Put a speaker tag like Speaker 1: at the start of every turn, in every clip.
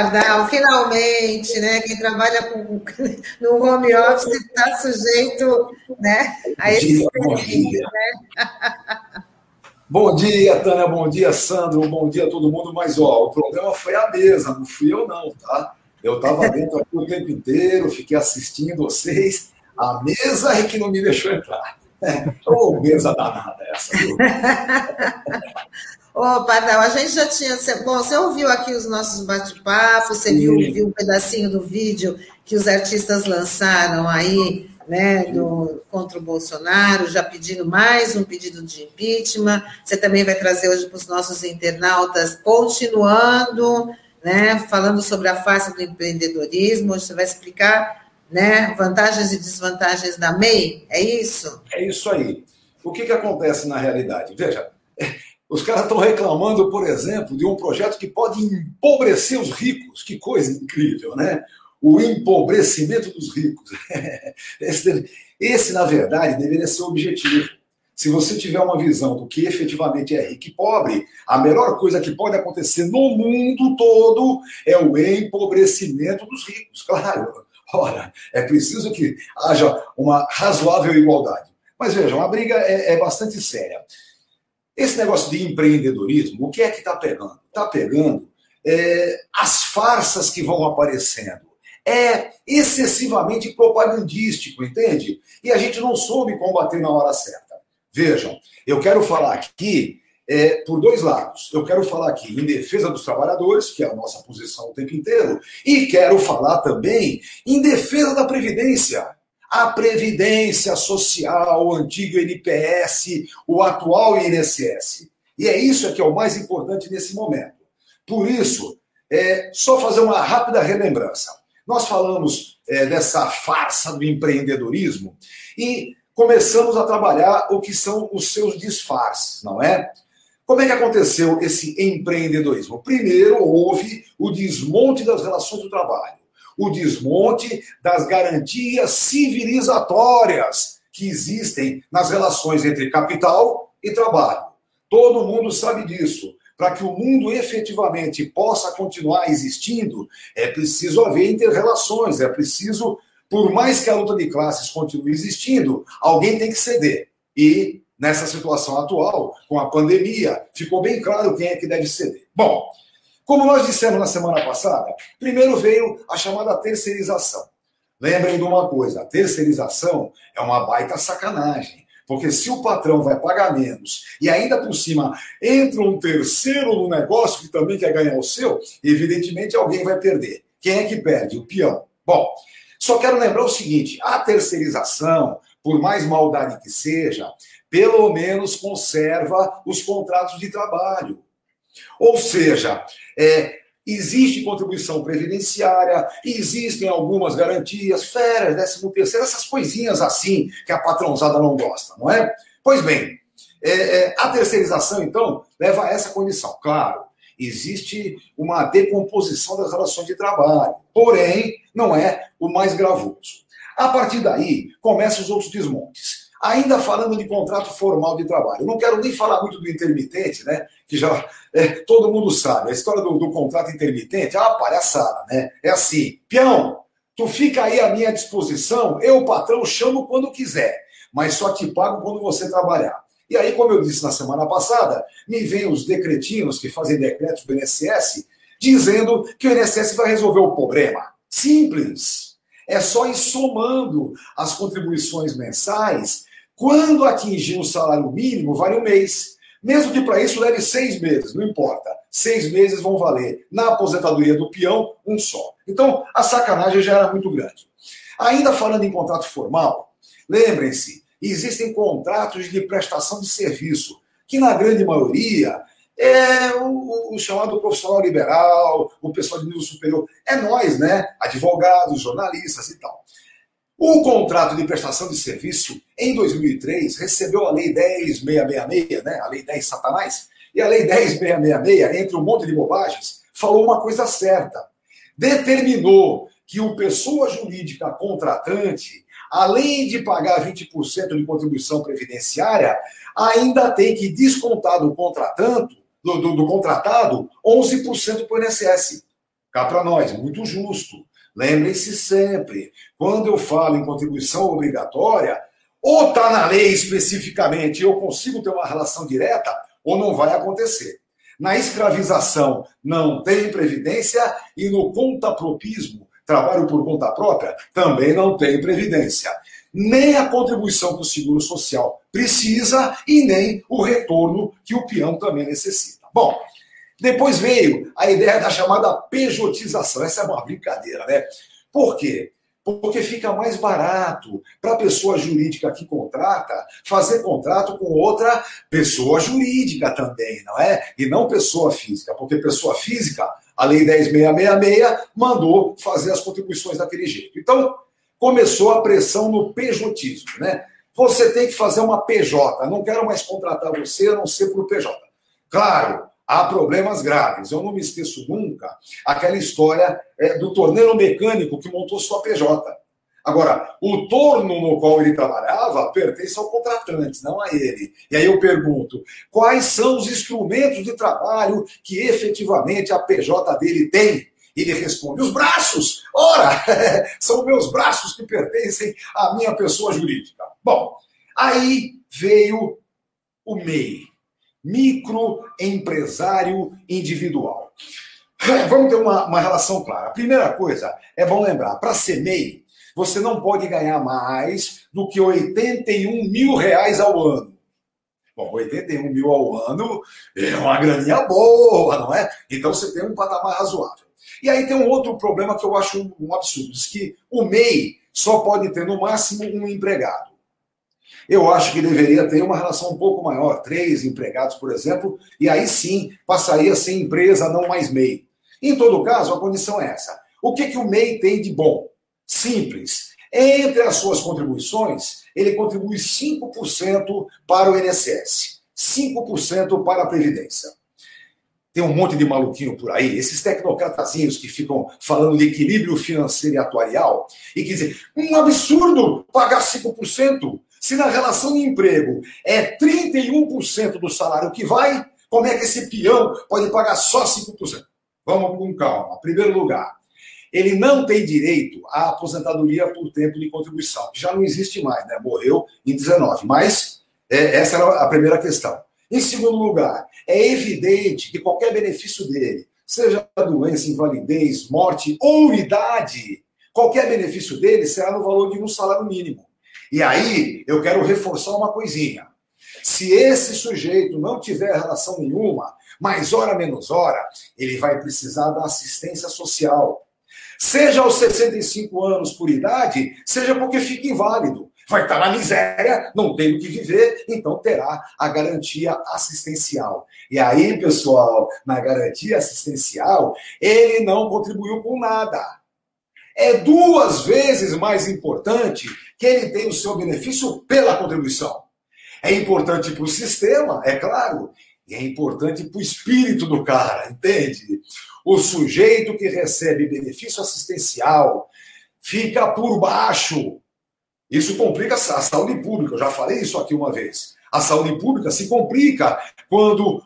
Speaker 1: Pardal, finalmente, né? Quem trabalha com, no home office está sujeito né, a esse dia,
Speaker 2: né? Bom dia, Tânia, bom dia, Sandro, bom dia a todo mundo. Mas, ó, o problema foi a mesa, não fui eu, não, tá? Eu estava dentro aqui o tempo inteiro, fiquei assistindo vocês. A mesa é que não me deixou entrar. Ô, oh, mesa danada essa?
Speaker 1: Ô, Pardal, a gente já tinha. Bom, você ouviu aqui os nossos bate-papos, você viu, viu um pedacinho do vídeo que os artistas lançaram aí, né, do, contra o Bolsonaro, já pedindo mais um pedido de impeachment. Você também vai trazer hoje para os nossos internautas, continuando, né, falando sobre a face do empreendedorismo. Hoje você vai explicar né, vantagens e desvantagens da MEI, é isso?
Speaker 2: É isso aí. O que, que acontece na realidade? Veja, os caras estão reclamando, por exemplo, de um projeto que pode empobrecer os ricos. Que coisa incrível, né? O empobrecimento dos ricos. Esse, esse, na verdade, deveria ser o objetivo. Se você tiver uma visão do que efetivamente é rico e pobre, a melhor coisa que pode acontecer no mundo todo é o empobrecimento dos ricos. Claro, ora, é preciso que haja uma razoável igualdade. Mas vejam, a briga é, é bastante séria. Esse negócio de empreendedorismo, o que é que está pegando? Está pegando é, as farsas que vão aparecendo. É excessivamente propagandístico, entende? E a gente não soube combater na hora certa. Vejam, eu quero falar aqui é, por dois lados. Eu quero falar aqui em defesa dos trabalhadores, que é a nossa posição o tempo inteiro, e quero falar também em defesa da Previdência a Previdência Social, o antigo NPS, o atual INSS. E é isso que é o mais importante nesse momento. Por isso, é, só fazer uma rápida relembrança. Nós falamos é, dessa farsa do empreendedorismo e começamos a trabalhar o que são os seus disfarces, não é? Como é que aconteceu esse empreendedorismo? Primeiro, houve o desmonte das relações do trabalho o desmonte das garantias civilizatórias que existem nas relações entre capital e trabalho. Todo mundo sabe disso. Para que o mundo efetivamente possa continuar existindo, é preciso haver interrelações, é preciso, por mais que a luta de classes continue existindo, alguém tem que ceder. E nessa situação atual, com a pandemia, ficou bem claro quem é que deve ceder. Bom, como nós dissemos na semana passada, primeiro veio a chamada terceirização. Lembrem de uma coisa: a terceirização é uma baita sacanagem. Porque se o patrão vai pagar menos e ainda por cima entra um terceiro no negócio que também quer ganhar o seu, evidentemente alguém vai perder. Quem é que perde? O peão. Bom, só quero lembrar o seguinte: a terceirização, por mais maldade que seja, pelo menos conserva os contratos de trabalho. Ou seja, é, existe contribuição previdenciária, existem algumas garantias, férias, décimo terceiro, essas coisinhas assim que a patrãozada não gosta, não é? Pois bem, é, é, a terceirização, então, leva a essa condição. Claro, existe uma decomposição das relações de trabalho, porém, não é o mais gravoso. A partir daí, começam os outros desmontes. Ainda falando de contrato formal de trabalho, não quero nem falar muito do intermitente, né? Que já é, todo mundo sabe. A história do, do contrato intermitente é uma palhaçada, né? É assim, peão, tu fica aí à minha disposição, eu, patrão, chamo quando quiser, mas só te pago quando você trabalhar. E aí, como eu disse na semana passada, me vêm os decretinos que fazem decretos do INSS dizendo que o INSS vai resolver o problema. Simples. É só ir somando as contribuições mensais quando atingir o salário mínimo, vale um mês. Mesmo que para isso leve seis meses, não importa. Seis meses vão valer na aposentadoria do peão um só. Então, a sacanagem já era muito grande. Ainda falando em contrato formal, lembrem-se, existem contratos de prestação de serviço, que na grande maioria é o, o, chamado profissional liberal, o pessoal de nível superior. É nós, né? Advogados, jornalistas e tal. O contrato de prestação de serviço, em 2003, recebeu a Lei 10666, né? a Lei 10 Satanás, e a Lei 10666, entre um monte de bobagens, falou uma coisa certa. Determinou que o pessoa jurídica contratante, além de pagar 20% de contribuição previdenciária, ainda tem que descontar do contratante, do, do, do contratado, 11% para o INSS. cá para nós, muito justo. Lembrem-se sempre, quando eu falo em contribuição obrigatória, ou está na lei especificamente, eu consigo ter uma relação direta, ou não vai acontecer. Na escravização não tem previdência e no contapropismo, trabalho por conta própria, também não tem previdência. Nem a contribuição para o seguro social precisa e nem o retorno que o peão também necessita. Bom, depois veio a ideia da chamada pejotização. Essa é uma brincadeira, né? Por quê? Porque fica mais barato para a pessoa jurídica que contrata fazer contrato com outra pessoa jurídica também, não é? E não pessoa física, porque pessoa física, a Lei 10.666 mandou fazer as contribuições daquele jeito. Então, começou a pressão no pejotismo, né? Você tem que fazer uma PJ, não quero mais contratar você a não ser por PJ. Claro, há problemas graves. Eu não me esqueço nunca aquela história é, do torneiro mecânico que montou sua PJ. Agora, o torno no qual ele trabalhava pertence ao contratante, não a ele. E aí eu pergunto: quais são os instrumentos de trabalho que efetivamente a PJ dele tem? Ele responde: os braços! Ora, são meus braços que pertencem à minha pessoa jurídica. Bom, aí veio o MEI microempresário individual. Vamos ter uma, uma relação clara. A primeira coisa, é bom lembrar, para ser MEI, você não pode ganhar mais do que 81 mil reais ao ano. Bom, 81 mil ao ano é uma graninha boa, não é? Então você tem um patamar razoável. E aí tem um outro problema que eu acho um absurdo, diz que o MEI só pode ter no máximo um empregado. Eu acho que deveria ter uma relação um pouco maior, três empregados, por exemplo, e aí sim passaria a ser empresa, não mais MEI. Em todo caso, a condição é essa. O que, que o MEI tem de bom? Simples. Entre as suas contribuições, ele contribui 5% para o INSS, 5% para a Previdência. Tem um monte de maluquinho por aí, esses tecnocratazinhos que ficam falando de equilíbrio financeiro e atuarial, e que dizem, um absurdo pagar 5%. Se na relação de emprego é 31% do salário que vai, como é que esse peão pode pagar só 5%? Vamos com calma. Primeiro lugar, ele não tem direito à aposentadoria por tempo de contribuição, que já não existe mais, né? Morreu em 19. Mas é, essa era a primeira questão. Em segundo lugar, é evidente que qualquer benefício dele, seja doença, invalidez, morte ou idade, qualquer benefício dele será no valor de um salário mínimo. E aí eu quero reforçar uma coisinha. Se esse sujeito não tiver relação nenhuma, mais hora menos hora, ele vai precisar da assistência social. Seja aos 65 anos por idade, seja porque fica inválido. Vai estar na miséria, não tem o que viver, então terá a garantia assistencial. E aí, pessoal, na garantia assistencial, ele não contribuiu com nada é duas vezes mais importante que ele tenha o seu benefício pela contribuição. É importante para o sistema, é claro, e é importante para o espírito do cara, entende? O sujeito que recebe benefício assistencial fica por baixo. Isso complica a saúde pública, eu já falei isso aqui uma vez. A saúde pública se complica quando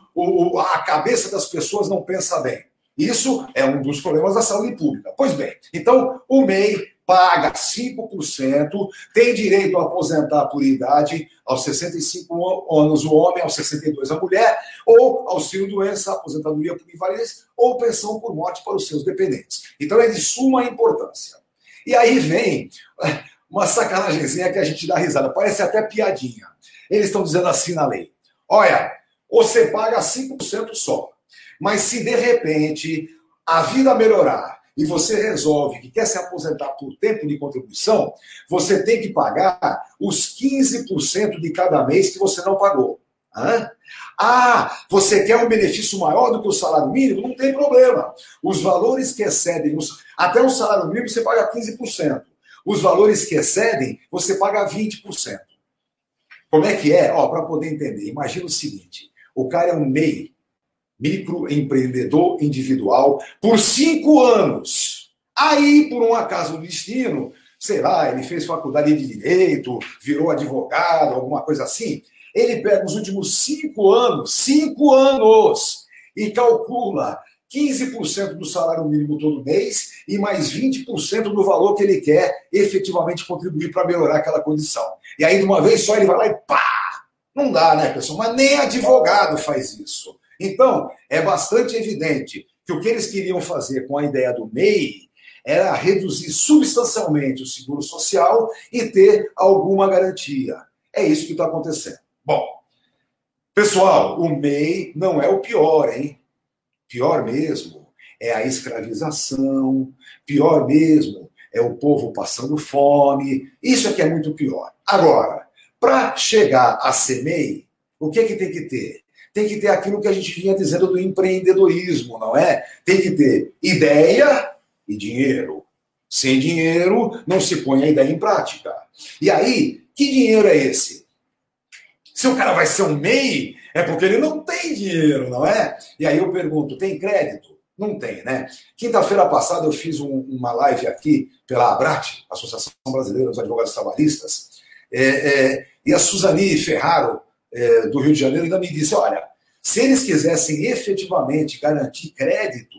Speaker 2: a cabeça das pessoas não pensa bem. Isso é um dos problemas da saúde pública. Pois bem, então o MEI paga 5%, tem direito a aposentar por idade aos 65 anos o homem, aos 62 a mulher, ou auxílio doença, aposentadoria por invalidez, ou pensão por morte para os seus dependentes. Então é de suma importância. E aí vem uma sacanagemzinha que a gente dá risada, parece até piadinha. Eles estão dizendo assim na lei: olha, você paga 5% só. Mas se de repente a vida melhorar e você resolve que quer se aposentar por tempo de contribuição, você tem que pagar os 15% de cada mês que você não pagou. Hã? Ah, você quer um benefício maior do que o salário mínimo? Não tem problema. Os valores que excedem, os, até o salário mínimo você paga 15%. Os valores que excedem, você paga 20%. Como é que é? Para poder entender, imagina o seguinte: o cara é um MEI, microempreendedor individual por cinco anos. Aí, por um acaso do destino, sei lá, ele fez faculdade de direito, virou advogado, alguma coisa assim. Ele pega os últimos cinco anos, cinco anos, e calcula 15% do salário mínimo todo mês e mais 20% do valor que ele quer efetivamente contribuir para melhorar aquela condição. E aí, de uma vez só, ele vai lá e pá! Não dá, né, pessoal? Mas nem advogado faz isso. Então, é bastante evidente que o que eles queriam fazer com a ideia do MEI era reduzir substancialmente o seguro social e ter alguma garantia. É isso que está acontecendo. Bom, pessoal, o MEI não é o pior, hein? Pior mesmo é a escravização, pior mesmo é o povo passando fome. Isso é que é muito pior. Agora, para chegar a ser MEI, o que, é que tem que ter? Tem que ter aquilo que a gente vinha dizendo do empreendedorismo, não é? Tem que ter ideia e dinheiro. Sem dinheiro, não se põe a ideia em prática. E aí, que dinheiro é esse? Se o cara vai ser um MEI, é porque ele não tem dinheiro, não é? E aí eu pergunto: tem crédito? Não tem, né? Quinta-feira passada eu fiz um, uma live aqui pela ABRAT, Associação Brasileira dos Advogados Trabalhistas, é, é, e a Suzani Ferraro, é, do Rio de Janeiro, ainda me disse: olha, se eles quisessem efetivamente garantir crédito,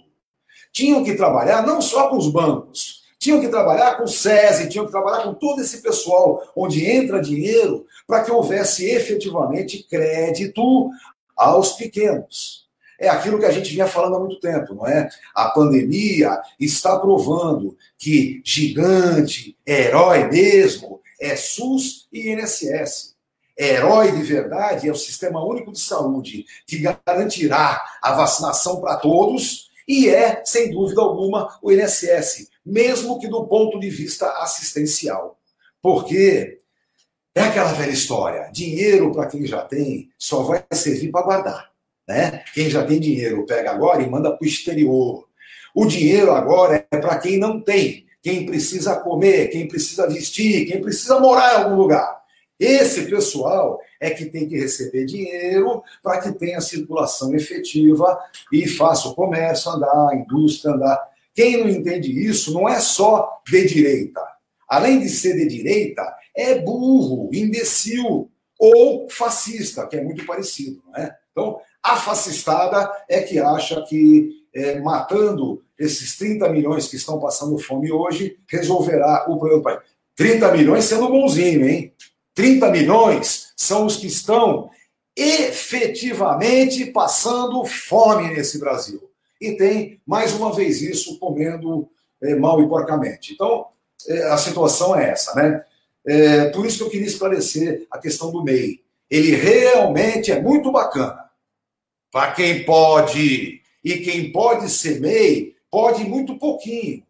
Speaker 2: tinham que trabalhar não só com os bancos, tinham que trabalhar com o SESI, tinham que trabalhar com todo esse pessoal onde entra dinheiro para que houvesse efetivamente crédito aos pequenos. É aquilo que a gente vinha falando há muito tempo, não é? A pandemia está provando que gigante, herói mesmo, é SUS e INSS. Herói de verdade é o Sistema Único de Saúde, que garantirá a vacinação para todos, e é, sem dúvida alguma, o INSS, mesmo que do ponto de vista assistencial. Porque é aquela velha história: dinheiro para quem já tem só vai servir para guardar. Né? Quem já tem dinheiro pega agora e manda para o exterior. O dinheiro agora é para quem não tem, quem precisa comer, quem precisa vestir, quem precisa morar em algum lugar. Esse pessoal é que tem que receber dinheiro para que tenha circulação efetiva e faça o comércio andar, a indústria andar. Quem não entende isso não é só de direita. Além de ser de direita, é burro, imbecil ou fascista, que é muito parecido. Não é? Então, a fascistada é que acha que é, matando esses 30 milhões que estão passando fome hoje resolverá o problema do país. 30 milhões sendo bonzinho, hein? 30 milhões são os que estão efetivamente passando fome nesse Brasil e tem, mais uma vez, isso comendo é, mal e porcamente. Então, é, a situação é essa, né? É, por isso que eu queria esclarecer a questão do MEI. Ele realmente é muito bacana. Para quem pode, e quem pode ser MEI, pode muito pouquinho.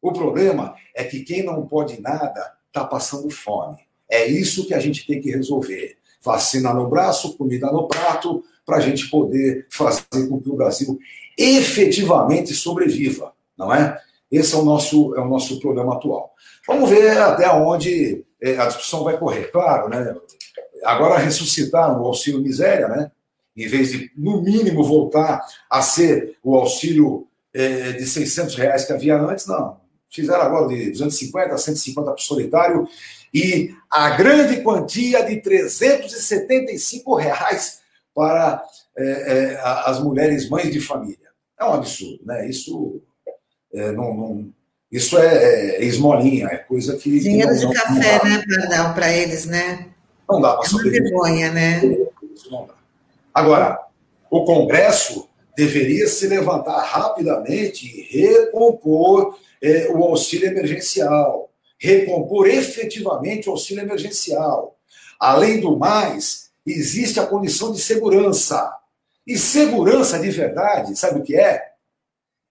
Speaker 2: O problema é que quem não pode nada está passando fome. É isso que a gente tem que resolver. Vacina no braço, comida no prato, para a gente poder fazer com que o Brasil efetivamente sobreviva, não é? Esse é o nosso, é o nosso problema atual. Vamos ver até onde é, a discussão vai correr. Claro, né? Agora ressuscitar o auxílio miséria, né? Em vez de, no mínimo, voltar a ser o auxílio é, de 600 reais que havia antes, não. Fizeram agora de 250 a 150 para o solitário e a grande quantia de 375 reais para é, é, as mulheres mães de família. É um absurdo, né? Isso é, não, não, isso é, é, esmolinha, é coisa que.
Speaker 1: Dinheiro
Speaker 2: que
Speaker 1: não, de café, né, Pardal, para eles, né?
Speaker 2: Não dá para
Speaker 1: é uma vergonha, né?
Speaker 2: Agora, o Congresso deveria se levantar rapidamente e recompor é, o auxílio emergencial, recompor efetivamente o auxílio emergencial. Além do mais, existe a condição de segurança. E segurança de verdade, sabe o que é?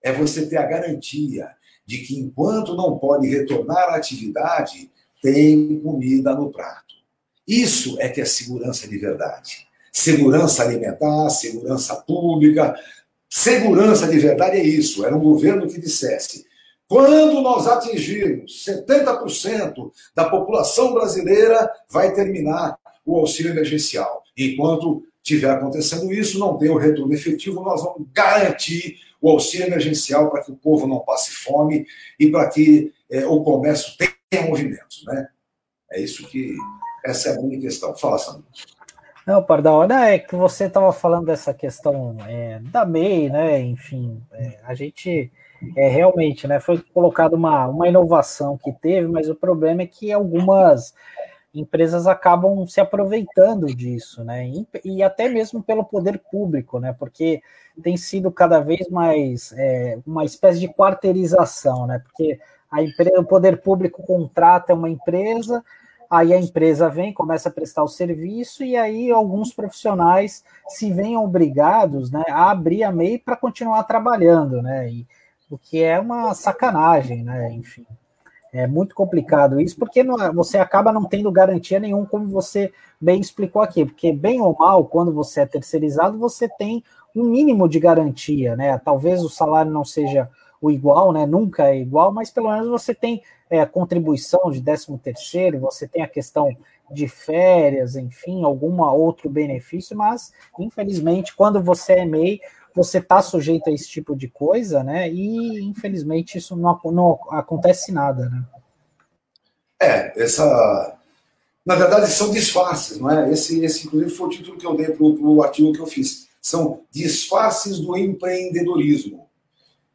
Speaker 2: É você ter a garantia de que enquanto não pode retornar à atividade, tem comida no prato. Isso é que é segurança de verdade. Segurança alimentar, segurança pública. Segurança de verdade é isso. Era um governo que dissesse: quando nós atingirmos 70% da população brasileira, vai terminar o auxílio emergencial. Enquanto tiver acontecendo isso, não tem o retorno efetivo, nós vamos garantir o auxílio emergencial para que o povo não passe fome e para que é, o comércio tenha movimento. Né? É isso que. Essa é a minha questão. Fala, Sandro.
Speaker 3: Não, Pardal, é que você estava falando dessa questão é, da MEI, né? Enfim, é, a gente é, realmente, né? Foi colocada uma, uma inovação que teve, mas o problema é que algumas empresas acabam se aproveitando disso, né? E, e até mesmo pelo poder público, né? Porque tem sido cada vez mais é, uma espécie de quarteirização, né? Porque a empresa, o poder público contrata uma empresa, aí a empresa vem, começa a prestar o serviço, e aí alguns profissionais se veem obrigados né, a abrir a MEI para continuar trabalhando, né? E, o que é uma sacanagem, né? Enfim. É muito complicado isso, porque não, você acaba não tendo garantia nenhuma, como você bem explicou aqui, porque bem ou mal, quando você é terceirizado, você tem um mínimo de garantia, né? Talvez o salário não seja o igual, né? Nunca é igual, mas pelo menos você tem é, contribuição de 13 terceiro, você tem a questão de férias, enfim, alguma outro benefício, mas infelizmente, quando você é MEI, você está sujeito a esse tipo de coisa, né? E infelizmente isso não, não acontece nada, né?
Speaker 2: É, essa. Na verdade, são disfarces, não é? Esse, esse inclusive, foi o título que eu dei para o artigo que eu fiz. São disfarces do empreendedorismo.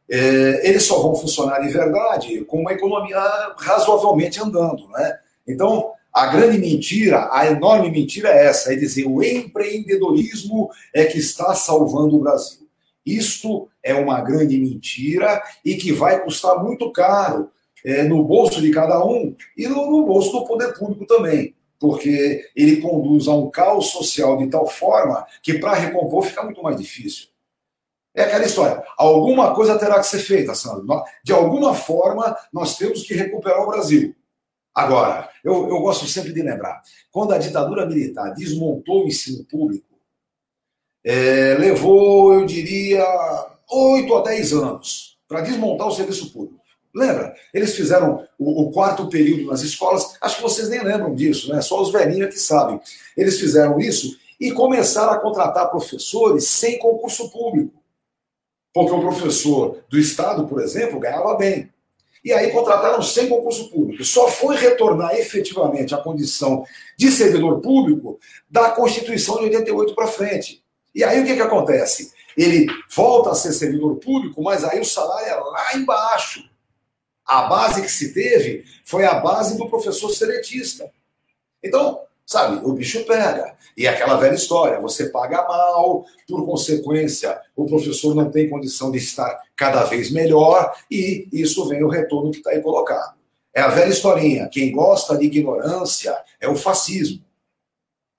Speaker 2: É, eles só vão funcionar de verdade com uma economia razoavelmente andando, né? Então, a grande mentira, a enorme mentira é essa, é dizer o empreendedorismo é que está salvando o Brasil. Isto é uma grande mentira e que vai custar muito caro é, no bolso de cada um e no, no bolso do poder público também porque ele conduz a um caos social de tal forma que para recompor fica muito mais difícil. É aquela história. Alguma coisa terá que ser feita, Sandro. De alguma forma, nós temos que recuperar o Brasil. Agora, eu, eu gosto sempre de lembrar: quando a ditadura militar desmontou o ensino público, é, levou, eu diria, 8 a 10 anos para desmontar o serviço público. Lembra? Eles fizeram o, o, quarto período nas escolas, acho que vocês nem lembram disso, né? Só os velhinhos que sabem. Eles fizeram isso e começaram a contratar professores sem concurso público. Porque o professor do Estado, por exemplo, ganhava bem. E aí contrataram sem concurso público. Só foi retornar efetivamente à condição de servidor público da Constituição de 88 para frente. E aí o que, que acontece? Ele volta a ser servidor público, mas aí o salário é lá embaixo. A base que se teve foi a base do professor seletista. Então, sabe, o bicho pega. E aquela velha história, você paga mal, por consequência, o professor não tem condição de estar cada vez melhor, e isso vem o retorno que está aí colocado. É a velha historinha. Quem gosta de ignorância é o fascismo.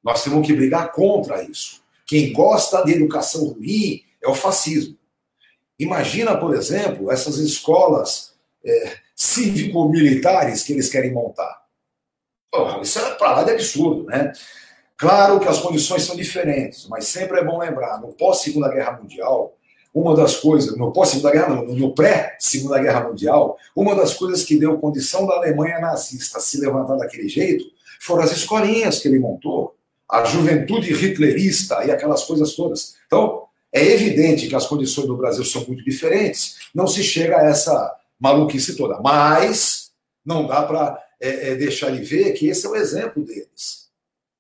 Speaker 2: Nós temos que brigar contra isso. Quem gosta de educação ruim é o fascismo. Imagina, por exemplo, essas escolas é, cívico-militares que eles querem montar. Oh, isso é para lá de absurdo, né? Claro que as condições são diferentes, mas sempre é bom lembrar, no pós-Segunda Guerra Mundial, uma das coisas, no pós-Segunda Guerra, no, no pré-Segunda Guerra Mundial, uma das coisas que deu condição da Alemanha nazista se levantar daquele jeito foram as escolinhas que ele montou a juventude hitlerista e aquelas coisas todas. Então, é evidente que as condições do Brasil são muito diferentes, não se chega a essa maluquice toda. Mas não dá para é, é, deixar de ver que esse é o exemplo deles.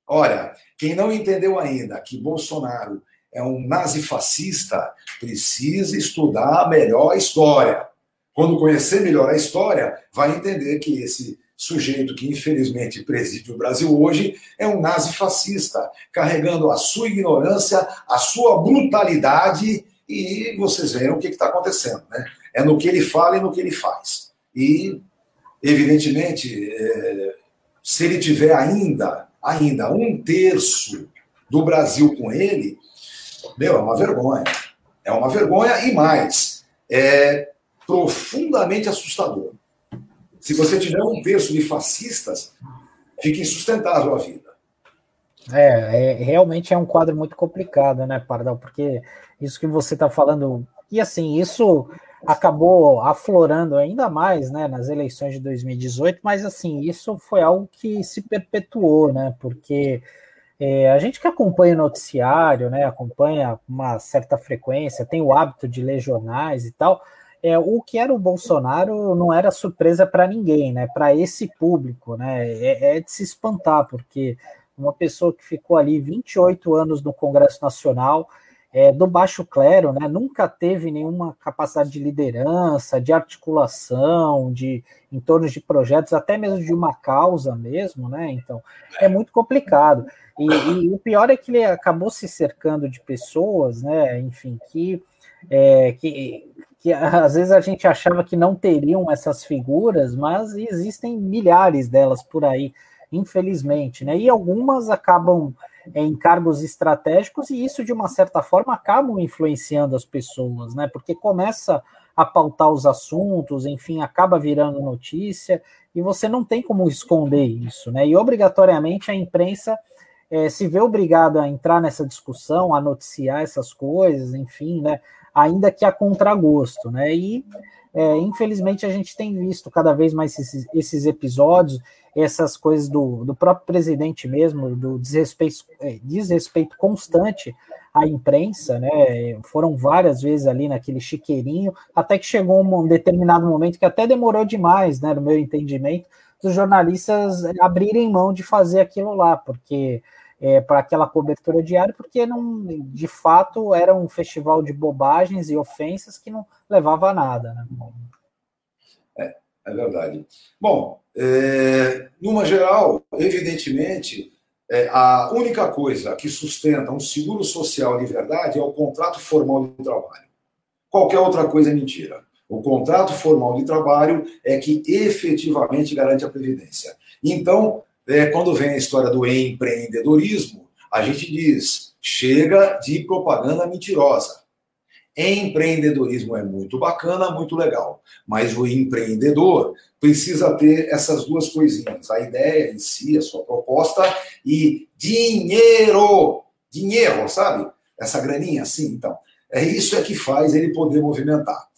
Speaker 2: Olha, quem não entendeu ainda que Bolsonaro é um nazifascista, precisa estudar melhor a história. Quando conhecer melhor a história, vai entender que esse sujeito que infelizmente preside o Brasil hoje é um nazi fascista, carregando a sua ignorância, a sua brutalidade, e vocês veem o que está acontecendo. Né? É no que ele fala e no que ele faz. E, evidentemente, é, se ele tiver ainda, ainda um terço do Brasil com ele, meu, é uma vergonha. É uma vergonha e mais, é profundamente assustador. Se você tiver um terço de fascistas, fica insustentável a vida.
Speaker 3: É, é, realmente é um quadro muito complicado, né, Pardal? Porque isso que você está falando, e assim, isso acabou aflorando ainda mais, né, nas eleições de 2018, mas assim, isso foi algo que se perpetuou, né, porque é, a gente que acompanha o noticiário, né, acompanha uma certa frequência, tem o hábito de ler jornais e tal, é, o que era o Bolsonaro não era surpresa para ninguém, né? Para esse público, né? É, é, de se espantar, porque uma pessoa que ficou ali 28 anos no Congresso Nacional, é, do baixo clero, né, nunca teve nenhuma capacidade de liderança, de articulação, de em torno de projetos, até mesmo de uma causa mesmo, né? Então é muito complicado. E, e o pior é que ele acabou se cercando de pessoas, né? Enfim, que, é, que, que às vezes a gente achava que não teriam essas figuras, mas existem milhares delas por aí, infelizmente, né? E algumas acabam em cargos estratégicos, e isso, de uma certa forma, acabam influenciando as pessoas, né? Porque começa a pautar os assuntos, enfim, acaba virando notícia, e você não tem como esconder isso, né? E obrigatoriamente a imprensa é, se vê obrigada a entrar nessa discussão, a noticiar essas coisas, enfim, né? Ainda que a contragosto, né? E é, infelizmente a gente tem visto cada vez mais esses, esses episódios, essas coisas do, do próprio presidente mesmo, do desrespeito, é, desrespeito constante à imprensa, né? Foram várias vezes ali naquele chiqueirinho, até que chegou um determinado momento que até demorou demais, né? No meu entendimento, dos jornalistas abrirem mão de fazer aquilo lá, porque é, para aquela cobertura diária, porque não, de fato era um festival de bobagens e ofensas que não levava a nada. Né?
Speaker 2: É, é verdade. Bom, é, numa geral, evidentemente, é, a única coisa que sustenta um seguro social de verdade é o contrato formal de trabalho. Qualquer outra coisa é mentira. O contrato formal de trabalho é que efetivamente garante a previdência. Então, é, quando vem a história do empreendedorismo, a gente diz: chega de propaganda mentirosa. Empreendedorismo é muito bacana, muito legal, mas o empreendedor precisa ter essas duas coisinhas: a ideia em si, a sua proposta e dinheiro. Dinheiro, sabe? Essa graninha assim, então. É isso é que faz ele poder movimentar.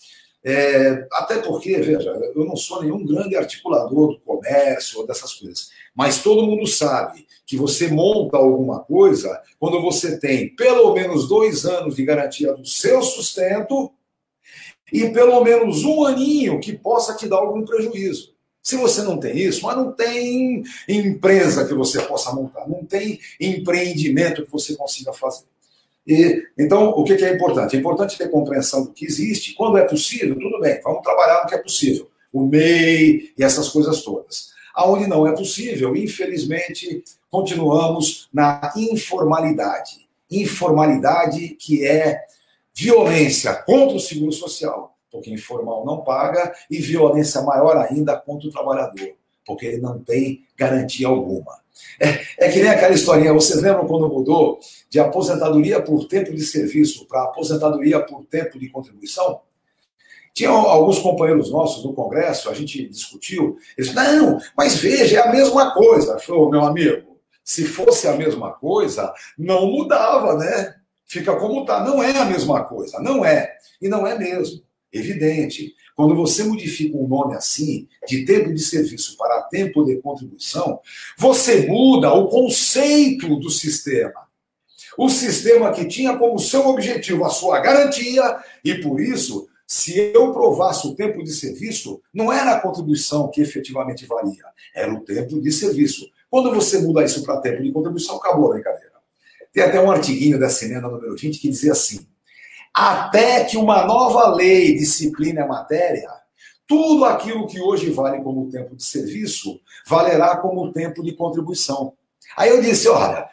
Speaker 2: É, até porque, veja, eu não sou nenhum grande articulador do comércio ou dessas coisas, mas todo mundo sabe que você monta alguma coisa quando você tem pelo menos dois anos de garantia do seu sustento e pelo menos um aninho que possa te dar algum prejuízo. Se você não tem isso, mas não tem empresa que você possa montar, não tem empreendimento que você consiga fazer. E, então, o que, que é importante? É importante ter compreensão do que existe. Quando é possível, tudo bem, vamos trabalhar no que é possível. O MEI e essas coisas todas. Aonde não é possível, infelizmente, continuamos na informalidade. Informalidade que é violência contra o seguro social, porque informal não paga, e violência maior ainda contra o trabalhador, porque ele não tem garantia alguma. É, é que nem aquela historinha, vocês lembram quando mudou de aposentadoria por tempo de serviço para aposentadoria por tempo de contribuição? Tinha alguns companheiros nossos no Congresso, a gente discutiu, eles não, mas veja, é a mesma coisa. Falou, meu amigo, se fosse a mesma coisa, não mudava, né? Fica como está. Não é a mesma coisa, não é. E não é mesmo. Evidente. Quando você modifica um nome assim, de tempo de serviço para tempo de contribuição, você muda o conceito do sistema. O sistema que tinha como seu objetivo a sua garantia, e por isso, se eu provasse o tempo de serviço, não era a contribuição que efetivamente valia, era o tempo de serviço. Quando você muda isso para tempo de contribuição, acabou a brincadeira. Tem até um artiguinho da Semana número 20 que dizia assim: até que uma nova lei discipline a matéria, tudo aquilo que hoje vale como tempo de serviço valerá como tempo de contribuição. Aí eu disse: olha,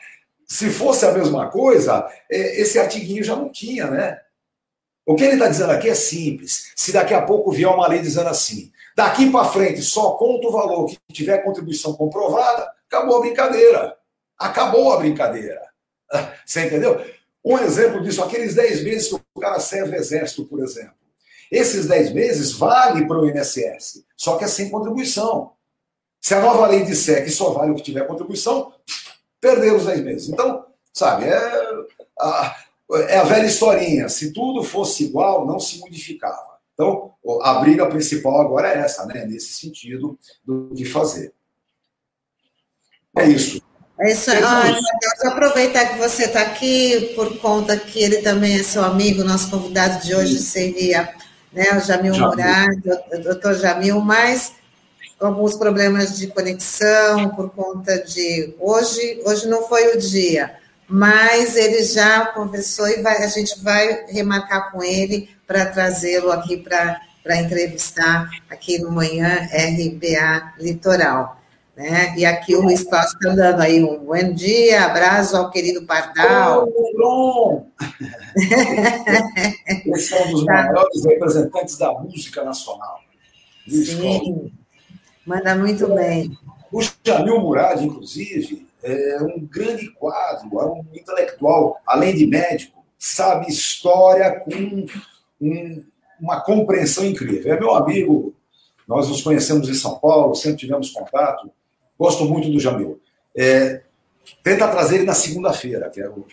Speaker 2: se fosse a mesma coisa, é, esse artiguinho já não tinha, né? O que ele está dizendo aqui é simples. Se daqui a pouco vier uma lei dizendo assim, daqui para frente só conta o valor que tiver contribuição comprovada, acabou a brincadeira. Acabou a brincadeira. Você entendeu? Um exemplo disso, aqueles 10 meses que o cara serve exército, por exemplo. Esses 10 meses vale para o INSS, só que é sem contribuição. Se a nova lei disser que só vale o que tiver contribuição, perdeu os 10 meses. Então, sabe, é a, é a velha historinha. Se tudo fosse igual, não se modificava. Então, a briga principal agora é essa, né? Nesse sentido do que fazer. É isso.
Speaker 1: É isso aí. Ah, Deus, aproveitar que você está aqui, por conta que ele também é seu amigo, nosso convidado de hoje seria né, o Jamil, Jamil. Murad, o doutor Jamil, mas com alguns problemas de conexão por conta de hoje, hoje não foi o dia, mas ele já conversou e vai, a gente vai remarcar com ele para trazê-lo aqui para entrevistar aqui no Manhã RBA Litoral. Né? E aqui o Luiz Cláudio está dando aí um bom dia, abraço ao querido Pardal.
Speaker 2: Oh, Esse é um dos maiores representantes da música nacional.
Speaker 1: Luiz Sim, Cláudio. manda muito bem.
Speaker 2: O Jamil Murad, inclusive, é um grande quadro, é um intelectual, além de médico, sabe história com um, uma compreensão incrível. É meu amigo, nós nos conhecemos em São Paulo, sempre tivemos contato, Gosto muito do Jamil. É, tenta trazer ele na segunda-feira, que é o,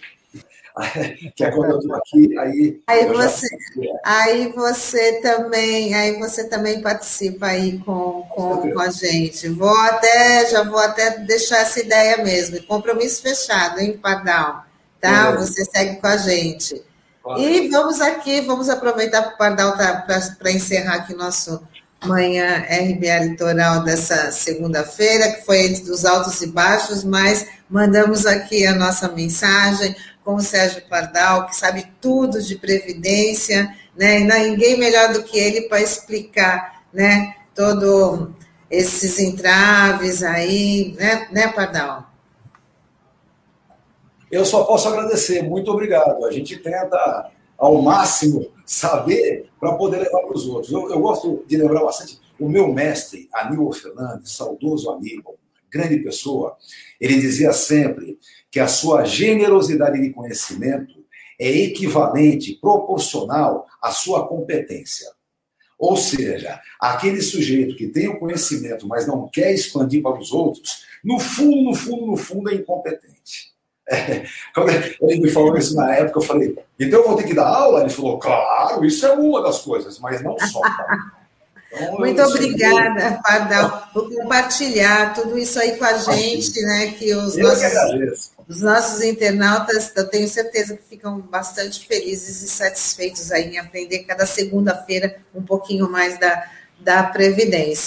Speaker 2: que é quando eu estou aqui, aí.
Speaker 1: Aí você, já... aí você também, aí você também participa aí com, com, com, a gente. Vou até, já vou até deixar essa ideia mesmo. Compromisso fechado, hein, Pardal? Tá? É. Você segue com a gente. E vamos aqui, vamos aproveitar para o Pardal tá, para encerrar aqui nosso manhã RBA Litoral dessa segunda-feira, que foi entre os altos e baixos, mas mandamos aqui a nossa mensagem com o Sérgio Pardal, que sabe tudo de previdência, né? E ninguém melhor do que ele para explicar, né? Todo esses entraves aí, né, né, Pardal?
Speaker 2: Eu só posso agradecer, muito obrigado. A gente tenta ao máximo saber para poder levar para os outros. Eu, eu, gosto de lembrar bastante o meu mestre, Aníbal Fernandes, saudoso amigo, grande pessoa, ele dizia sempre que a sua generosidade de conhecimento é equivalente, proporcional à sua competência. Ou seja, aquele sujeito que tem o conhecimento, mas não quer expandir para os outros, no fundo, no fundo, no fundo, é incompetente. É, quando ele me falou isso na época, eu falei, então eu vou ter que dar aula? Ele falou, claro, isso é uma das coisas, mas não só.
Speaker 1: Então, Muito obrigada, Pardal, por compartilhar tudo isso aí com a gente, né? Que os eu nossos, que os nossos internautas, eu tenho certeza que ficam bastante felizes e satisfeitos aí em aprender cada segunda-feira um pouquinho mais da, da Previdência.